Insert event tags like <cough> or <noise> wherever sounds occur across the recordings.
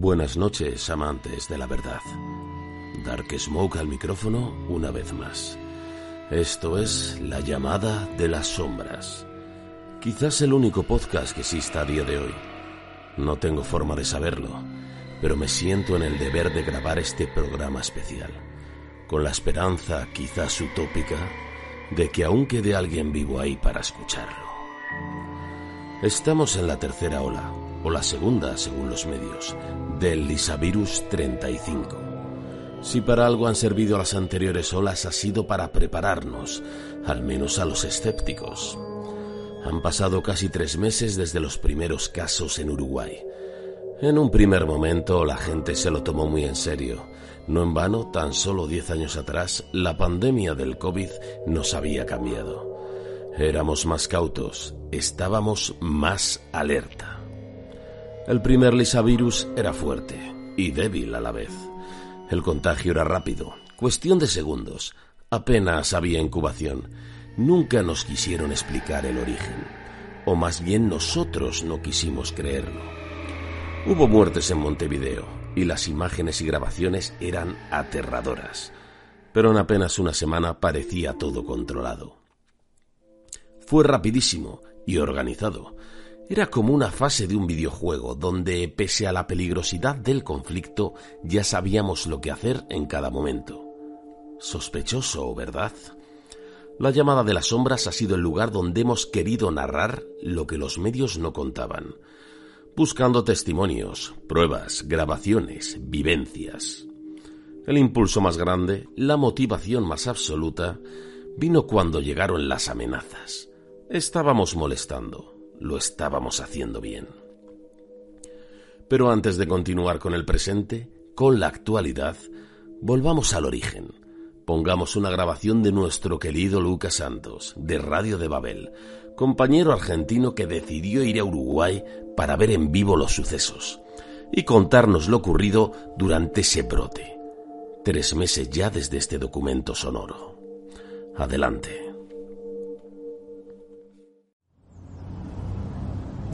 Buenas noches, amantes de la verdad. Dark Smoke al micrófono una vez más. Esto es La llamada de las sombras. Quizás el único podcast que exista a día de hoy. No tengo forma de saberlo, pero me siento en el deber de grabar este programa especial, con la esperanza, quizás utópica, de que aún quede alguien vivo ahí para escucharlo. Estamos en la tercera ola, o la segunda según los medios, del Lisavirus 35. Si para algo han servido las anteriores olas ha sido para prepararnos, al menos a los escépticos. Han pasado casi tres meses desde los primeros casos en Uruguay. En un primer momento la gente se lo tomó muy en serio. No en vano, tan solo diez años atrás, la pandemia del COVID nos había cambiado. Éramos más cautos, estábamos más alerta. El primer lisavirus era fuerte y débil a la vez. El contagio era rápido, cuestión de segundos. Apenas había incubación. Nunca nos quisieron explicar el origen. O más bien nosotros no quisimos creerlo. Hubo muertes en Montevideo y las imágenes y grabaciones eran aterradoras. Pero en apenas una semana parecía todo controlado. Fue rapidísimo y organizado era como una fase de un videojuego donde, pese a la peligrosidad del conflicto, ya sabíamos lo que hacer en cada momento. Sospechoso, ¿verdad? La llamada de las sombras ha sido el lugar donde hemos querido narrar lo que los medios no contaban, buscando testimonios, pruebas, grabaciones, vivencias. El impulso más grande, la motivación más absoluta, vino cuando llegaron las amenazas. Estábamos molestando, lo estábamos haciendo bien. Pero antes de continuar con el presente, con la actualidad, volvamos al origen. Pongamos una grabación de nuestro querido Lucas Santos, de Radio de Babel, compañero argentino que decidió ir a Uruguay para ver en vivo los sucesos y contarnos lo ocurrido durante ese brote. Tres meses ya desde este documento sonoro. Adelante.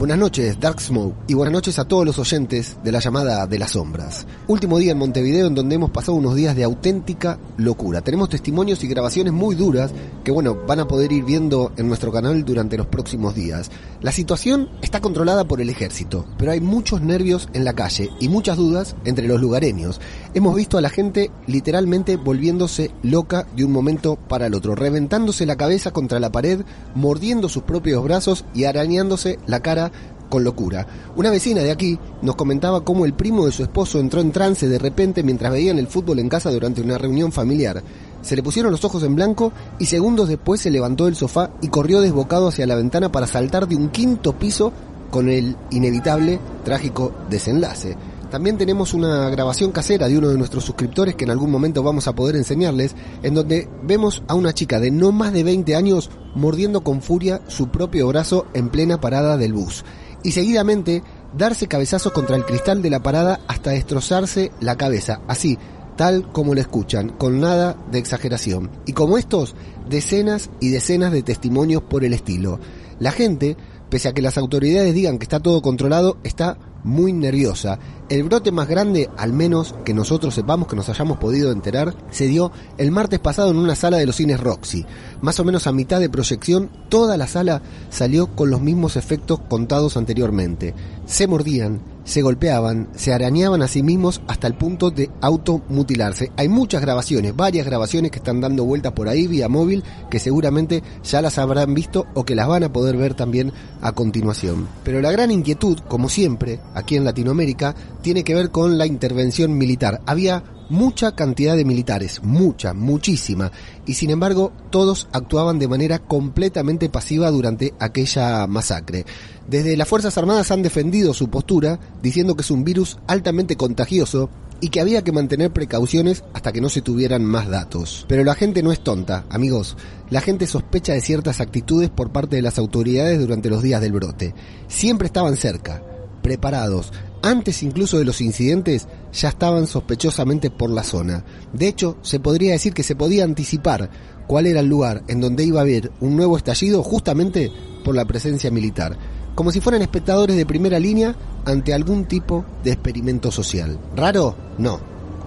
Buenas noches, Dark Smoke, y buenas noches a todos los oyentes de la llamada de las sombras. Último día en Montevideo en donde hemos pasado unos días de auténtica locura. Tenemos testimonios y grabaciones muy duras que, bueno, van a poder ir viendo en nuestro canal durante los próximos días. La situación está controlada por el ejército, pero hay muchos nervios en la calle y muchas dudas entre los lugareños. Hemos visto a la gente literalmente volviéndose loca de un momento para el otro, reventándose la cabeza contra la pared, mordiendo sus propios brazos y arañándose la cara con locura. Una vecina de aquí nos comentaba cómo el primo de su esposo entró en trance de repente mientras veían el fútbol en casa durante una reunión familiar. Se le pusieron los ojos en blanco y segundos después se levantó del sofá y corrió desbocado hacia la ventana para saltar de un quinto piso con el inevitable trágico desenlace. También tenemos una grabación casera de uno de nuestros suscriptores que en algún momento vamos a poder enseñarles, en donde vemos a una chica de no más de 20 años mordiendo con furia su propio brazo en plena parada del bus y seguidamente darse cabezazos contra el cristal de la parada hasta destrozarse la cabeza, así, tal como lo escuchan, con nada de exageración. Y como estos, decenas y decenas de testimonios por el estilo. La gente, pese a que las autoridades digan que está todo controlado, está muy nerviosa. El brote más grande, al menos que nosotros sepamos que nos hayamos podido enterar, se dio el martes pasado en una sala de los cines Roxy. Más o menos a mitad de proyección, toda la sala salió con los mismos efectos contados anteriormente. Se mordían, se golpeaban, se arañaban a sí mismos hasta el punto de automutilarse. Hay muchas grabaciones, varias grabaciones que están dando vueltas por ahí vía móvil que seguramente ya las habrán visto o que las van a poder ver también a continuación. Pero la gran inquietud, como siempre, aquí en Latinoamérica, tiene que ver con la intervención militar. Había mucha cantidad de militares, mucha, muchísima, y sin embargo todos actuaban de manera completamente pasiva durante aquella masacre. Desde las Fuerzas Armadas han defendido su postura, diciendo que es un virus altamente contagioso y que había que mantener precauciones hasta que no se tuvieran más datos. Pero la gente no es tonta, amigos. La gente sospecha de ciertas actitudes por parte de las autoridades durante los días del brote. Siempre estaban cerca, preparados. Antes incluso de los incidentes ya estaban sospechosamente por la zona. De hecho, se podría decir que se podía anticipar cuál era el lugar en donde iba a haber un nuevo estallido justamente por la presencia militar como si fueran espectadores de primera línea ante algún tipo de experimento social. ¿Raro? No,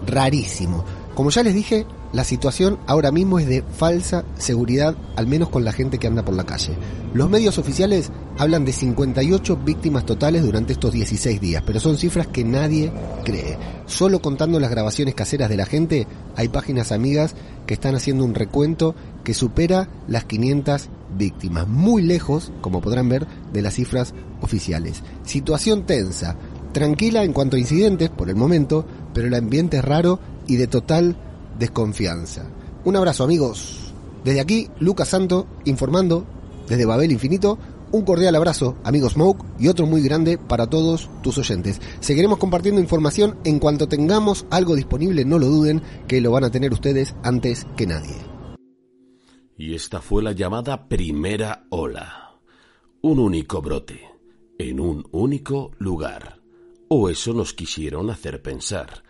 rarísimo. Como ya les dije, la situación ahora mismo es de falsa seguridad, al menos con la gente que anda por la calle. Los medios oficiales hablan de 58 víctimas totales durante estos 16 días, pero son cifras que nadie cree. Solo contando las grabaciones caseras de la gente, hay páginas amigas que están haciendo un recuento que supera las 500 víctimas, muy lejos, como podrán ver, de las cifras oficiales. Situación tensa, tranquila en cuanto a incidentes por el momento, pero el ambiente es raro y de total desconfianza. Un abrazo amigos. Desde aquí, Lucas Santo, informando desde Babel Infinito. Un cordial abrazo, amigos Smoke, y otro muy grande para todos tus oyentes. Seguiremos compartiendo información en cuanto tengamos algo disponible, no lo duden, que lo van a tener ustedes antes que nadie. Y esta fue la llamada primera ola. Un único brote, en un único lugar. O eso nos quisieron hacer pensar.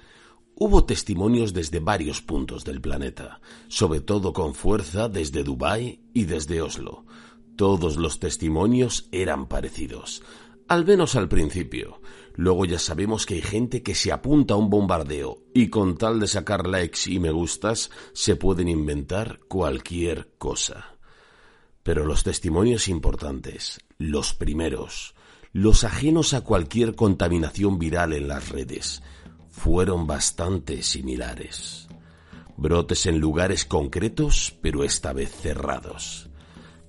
Hubo testimonios desde varios puntos del planeta, sobre todo con fuerza desde Dubái y desde Oslo. Todos los testimonios eran parecidos, al menos al principio. Luego ya sabemos que hay gente que se apunta a un bombardeo y con tal de sacar likes y me gustas se pueden inventar cualquier cosa. Pero los testimonios importantes, los primeros, los ajenos a cualquier contaminación viral en las redes, fueron bastante similares. Brotes en lugares concretos, pero esta vez cerrados.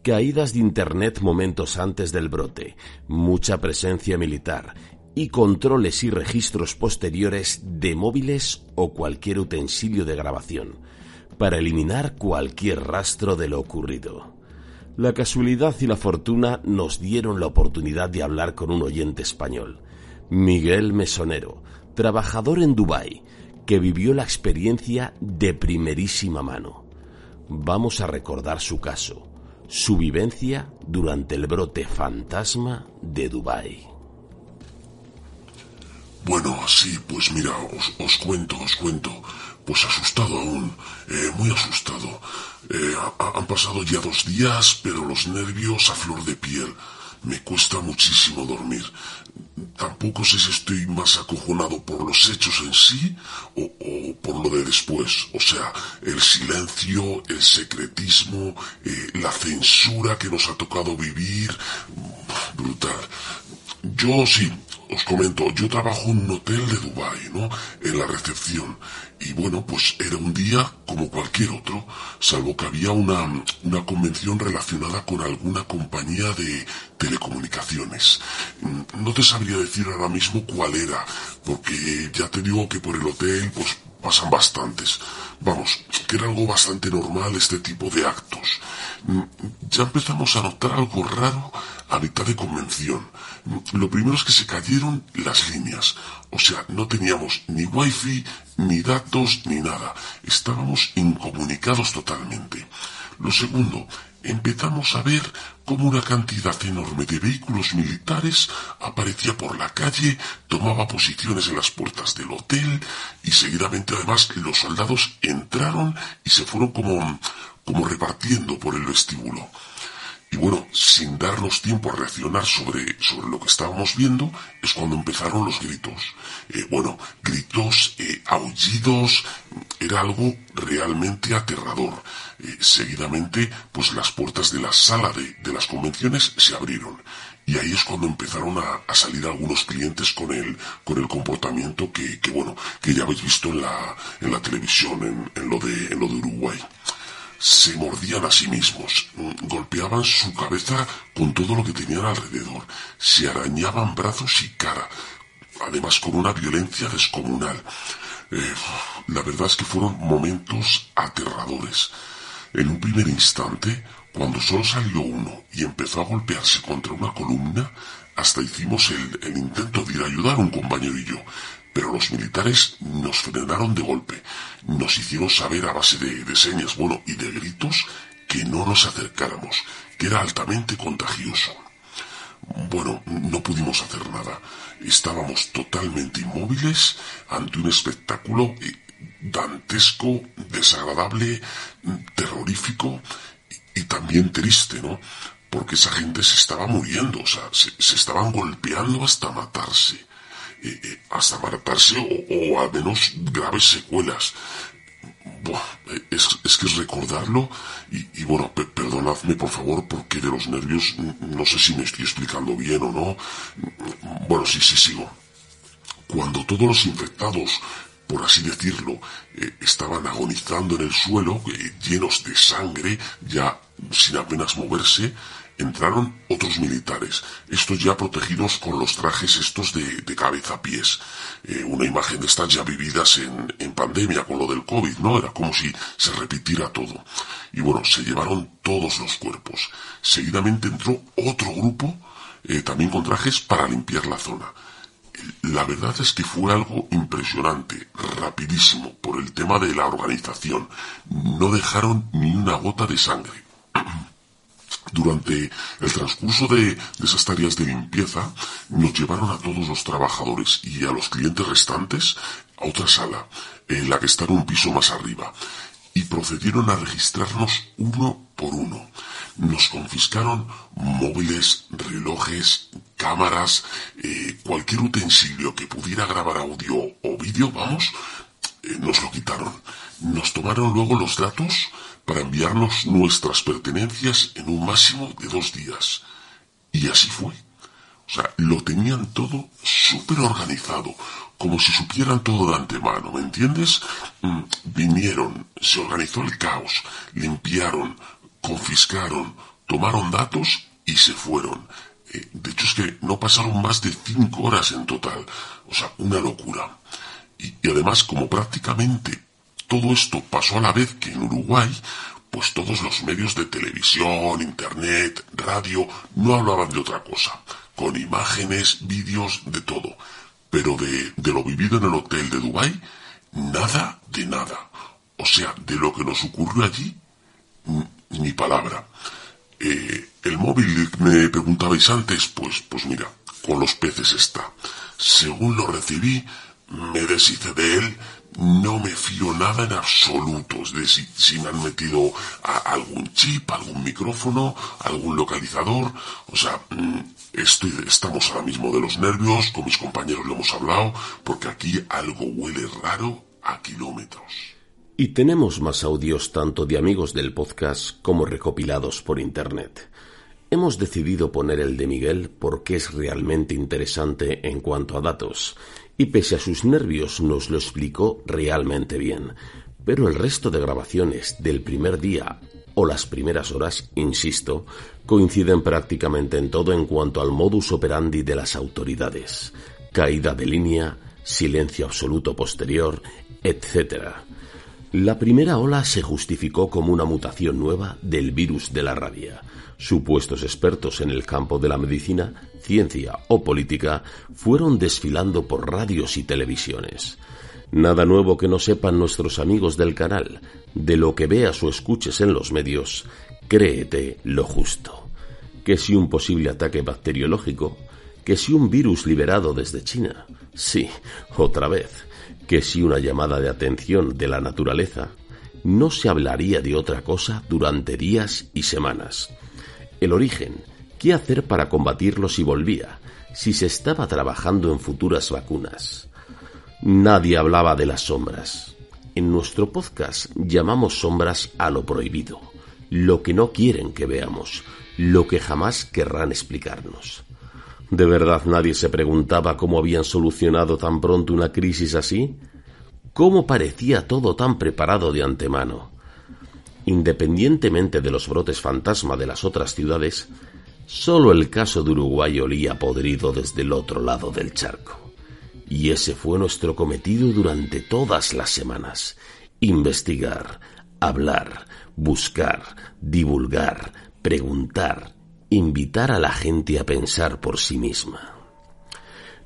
Caídas de Internet momentos antes del brote, mucha presencia militar y controles y registros posteriores de móviles o cualquier utensilio de grabación, para eliminar cualquier rastro de lo ocurrido. La casualidad y la fortuna nos dieron la oportunidad de hablar con un oyente español, Miguel Mesonero, trabajador en Dubái, que vivió la experiencia de primerísima mano. Vamos a recordar su caso, su vivencia durante el brote fantasma de Dubái. Bueno, sí, pues mira, os, cuento, os cuento. Pues asustado aún, eh, muy asustado. Eh, han pasado ya dos días, pero los nervios a flor de piel. Me cuesta muchísimo dormir. Tampoco sé si estoy más acojonado por los hechos en sí o, por lo de después. O sea, el silencio, el secretismo, eh, la censura que nos ha tocado vivir. Brutal. Yo sí, os comento, yo trabajo en un hotel de Dubái, ¿no? En la recepción. Y bueno, pues era un día como cualquier otro, salvo que había una, una convención relacionada con alguna compañía de telecomunicaciones. No te sabría decir ahora mismo cuál era, porque ya te digo que por el hotel, pues pasan bastantes. Vamos, que era algo bastante normal este tipo de actos. Mm, ya empezamos a notar algo raro a mitad de convención. Lo primero es que se cayeron las líneas. O sea, no teníamos ni wifi, ni datos, ni nada. Estábamos incomunicados totalmente. Lo segundo, empezamos a ver cómo una cantidad enorme de vehículos militares aparecía por la calle, tomaba posiciones en las puertas del hotel y seguidamente además los soldados entraron y se fueron como, como repartiendo por el vestíbulo. Y bueno, sin darnos tiempo a reaccionar sobre, sobre lo que estábamos viendo, es cuando empezaron los gritos. Eh, bueno, gritos, eh, aullidos, era algo realmente aterrador. Eh, seguidamente, pues las puertas de la sala de, de, las convenciones se abrieron. Y ahí es cuando empezaron a, salir algunos clientes con el, con el comportamiento que, que, bueno, que ya habéis visto en la, en la televisión, en, en lo de, en lo de Uruguay se mordían a sí mismos, golpeaban su cabeza con todo lo que tenían alrededor, se arañaban brazos y cara, además con una violencia descomunal. Eh, la verdad es que fueron momentos aterradores. En un primer instante, cuando solo salió uno y empezó a golpearse contra una columna, hasta hicimos el, intento de ir a ayudar a un compañero y yo. Pero los militares nos frenaron de golpe. Nos hicieron saber a base de, señas, bueno, y de gritos que no nos acercáramos, que era altamente contagioso. Bueno, no pudimos hacer nada. Estábamos totalmente inmóviles ante un espectáculo eh, dantesco, desagradable, terrorífico y, también triste, ¿no? Porque esa gente se estaba muriendo, o sea, se, estaban golpeando hasta matarse. Eh, hasta matarse o, o al menos graves secuelas es, es, que es recordarlo y, bueno, perdonadme por favor porque de los nervios no sé si me estoy explicando bien o no. Bueno, sí, sí, sigo. Cuando todos los infectados, por así decirlo, eh, estaban agonizando en el suelo, eh, llenos de sangre, ya sin apenas moverse, entraron otros militares, estos ya protegidos con los trajes estos de, cabeza a pies. Eh, una imagen de estas ya vividas en, en, pandemia con lo del COVID, ¿no? Era como si se repitiera todo. Y bueno, se llevaron todos los cuerpos. Seguidamente entró otro grupo, eh, también con trajes, para limpiar la zona. La verdad es que fue algo impresionante, rapidísimo, por el tema de la organización. No dejaron ni una gota de sangre. Durante el transcurso de, esas tareas de limpieza, nos llevaron a todos los trabajadores y a los clientes restantes a otra sala, en la que está en un piso más arriba, y procedieron a registrarnos uno por uno. Nos confiscaron móviles, relojes, cámaras, eh, cualquier utensilio que pudiera grabar audio o vídeo, vamos, eh, nos lo quitaron. Nos tomaron luego los datos para enviarnos nuestras pertenencias en un máximo de dos días. Y así fue. O sea, lo tenían todo súper organizado, como si supieran todo de antemano, ¿me entiendes? Mm, vinieron, se organizó el caos, limpiaron, confiscaron, tomaron datos y se fueron. Eh, de hecho es que no pasaron más de cinco horas en total. O sea, una locura. y además, como prácticamente todo esto pasó a la vez que en Uruguay, pues todos los medios de televisión, internet, radio, no hablaban de otra cosa, con imágenes, vídeos, de todo. Pero de, lo vivido en el hotel de Dubái, nada de nada. O sea, de lo que nos ocurrió allí, ni palabra. Eh, el móvil me preguntabais antes, pues, pues mira, con los peces está. Según lo recibí, me deshice de él, no me fío nada en absoluto. de si, me han metido algún chip, algún micrófono, algún localizador. O sea, mm, estoy, estamos ahora mismo de los nervios, con mis compañeros lo hemos hablado, porque aquí algo huele raro a kilómetros. Y tenemos más audios tanto de amigos del podcast como recopilados por internet. Hemos decidido poner el de Miguel porque es realmente interesante en cuanto a datos y pese a sus nervios nos lo explicó realmente bien. Pero el resto de grabaciones del primer día o las primeras horas, insisto, coinciden prácticamente en todo en cuanto al modus operandi de las autoridades. Caída de línea, silencio absoluto posterior, etc. La primera ola se justificó como una mutación nueva del virus de la rabia. Supuestos expertos en el campo de la medicina, ciencia o política fueron desfilando por radios y televisiones. Nada nuevo que no sepan nuestros amigos del canal. De lo que veas o escuches en los medios, créete lo justo. Que si un posible ataque bacteriológico, que si un virus liberado desde China, sí, otra vez, que si una llamada de atención de la naturaleza, no se hablaría de otra cosa durante días y semanas el origen, qué hacer para combatirlo si volvía, si se estaba trabajando en futuras vacunas. Nadie hablaba de las sombras. En nuestro podcast llamamos sombras a lo prohibido, lo que no quieren que veamos, lo que jamás querrán explicarnos. ¿De verdad nadie se preguntaba cómo habían solucionado tan pronto una crisis así? ¿Cómo parecía todo tan preparado de antemano? Independientemente de los brotes fantasma de las otras ciudades, solo el caso de Uruguay olía podrido desde el otro lado del charco. Y ese fue nuestro cometido durante todas las semanas. Investigar, hablar, buscar, divulgar, preguntar, invitar a la gente a pensar por sí misma.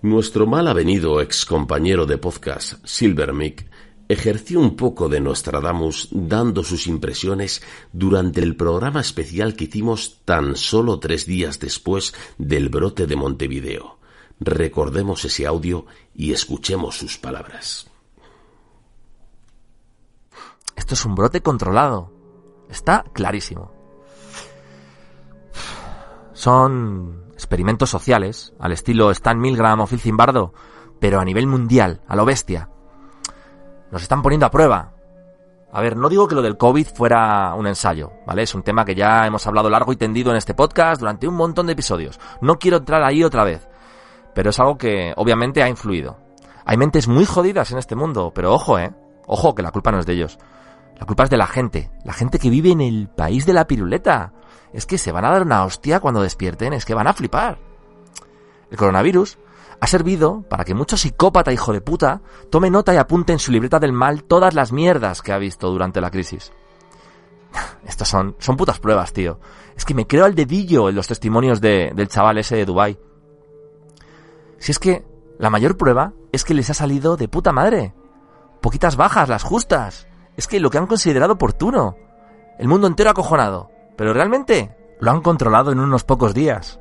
Nuestro mal avenido ex compañero de podcast, Silvermick, ejerció un poco de Nostradamus dando sus impresiones durante el programa especial que hicimos tan solo tres días después del brote de Montevideo. Recordemos ese audio y escuchemos sus palabras. Esto es un brote controlado. Está clarísimo. Son experimentos sociales, al estilo Stan Milgram o Phil Zimbardo, pero a nivel mundial, a lo bestia. Nos están poniendo a prueba. A ver, no digo que lo del COVID fuera un ensayo, ¿vale? Es un tema que ya hemos hablado largo y tendido en este podcast durante un montón de episodios. No quiero entrar ahí otra vez, pero es algo que obviamente ha influido. Hay mentes muy jodidas en este mundo, pero ojo, ¿eh? Ojo, que la culpa no es de ellos. La culpa es de la gente, la gente que vive en el país de la piruleta. Es que se van a dar una hostia cuando despierten, es que van a flipar. El coronavirus ha servido para que mucho psicópata hijo de puta tome nota y apunte en su libreta del mal todas las mierdas que ha visto durante la crisis. <laughs> Estas son, son putas pruebas, tío. Es que me creo al dedillo en los testimonios de, del chaval ese de Dubai. Si es que la mayor prueba es que les ha salido de puta madre. Poquitas bajas, las justas. Es que lo que han considerado oportuno. El mundo entero acojonado. Pero realmente lo han controlado en unos pocos días.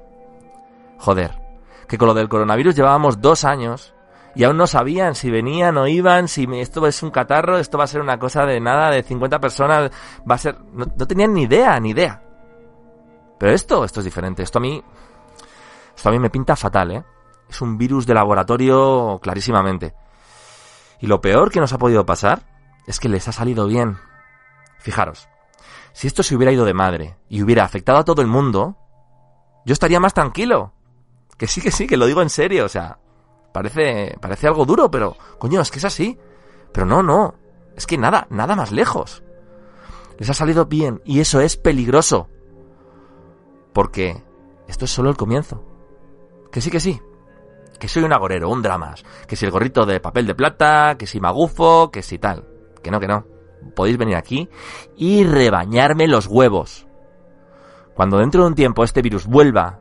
Joder, que con lo del coronavirus llevábamos dos años y aún no sabían si venían o iban, si esto es un catarro, esto va a ser una cosa de nada, de 50 personas, va a ser... No, no tenían ni idea, ni idea. Pero esto, esto es diferente. Esto a mí... Esto a mí me pinta fatal, ¿eh? Es un virus de laboratorio clarísimamente. Y lo peor que nos ha podido pasar es que les ha salido bien. Fijaros, si esto se hubiera ido de madre y hubiera afectado a todo el mundo, yo estaría más tranquilo. Que sí, que sí, que lo digo en serio, o sea, parece, parece algo duro, pero, coño, es que es así. Pero no, no, es que nada, nada más lejos. Les ha salido bien y eso es peligroso. Porque esto es solo el comienzo. Que sí, que sí. Que soy un agorero, un dramas. Que si el gorrito de papel de plata, que si magufo, que si tal. Que no, que no. Podéis venir aquí y rebañarme los huevos. Cuando dentro de un tiempo este virus vuelva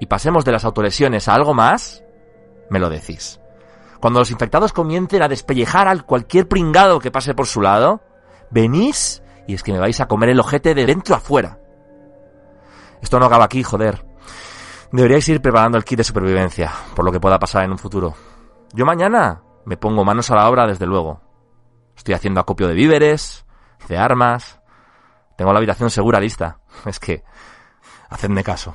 y pasemos de las autolesiones a algo más, me lo decís. Cuando los infectados comiencen a despellejar al cualquier pringado que pase por su lado, venís y es que me vais a comer el ojete de dentro a fuera. Esto no acaba aquí, joder. Deberíais ir preparando el kit de supervivencia, por lo que pueda pasar en un futuro. Yo mañana me pongo manos a la obra, desde luego. Estoy haciendo acopio de víveres, de armas. Tengo la habitación segura lista. <laughs> Es que, hacedme caso.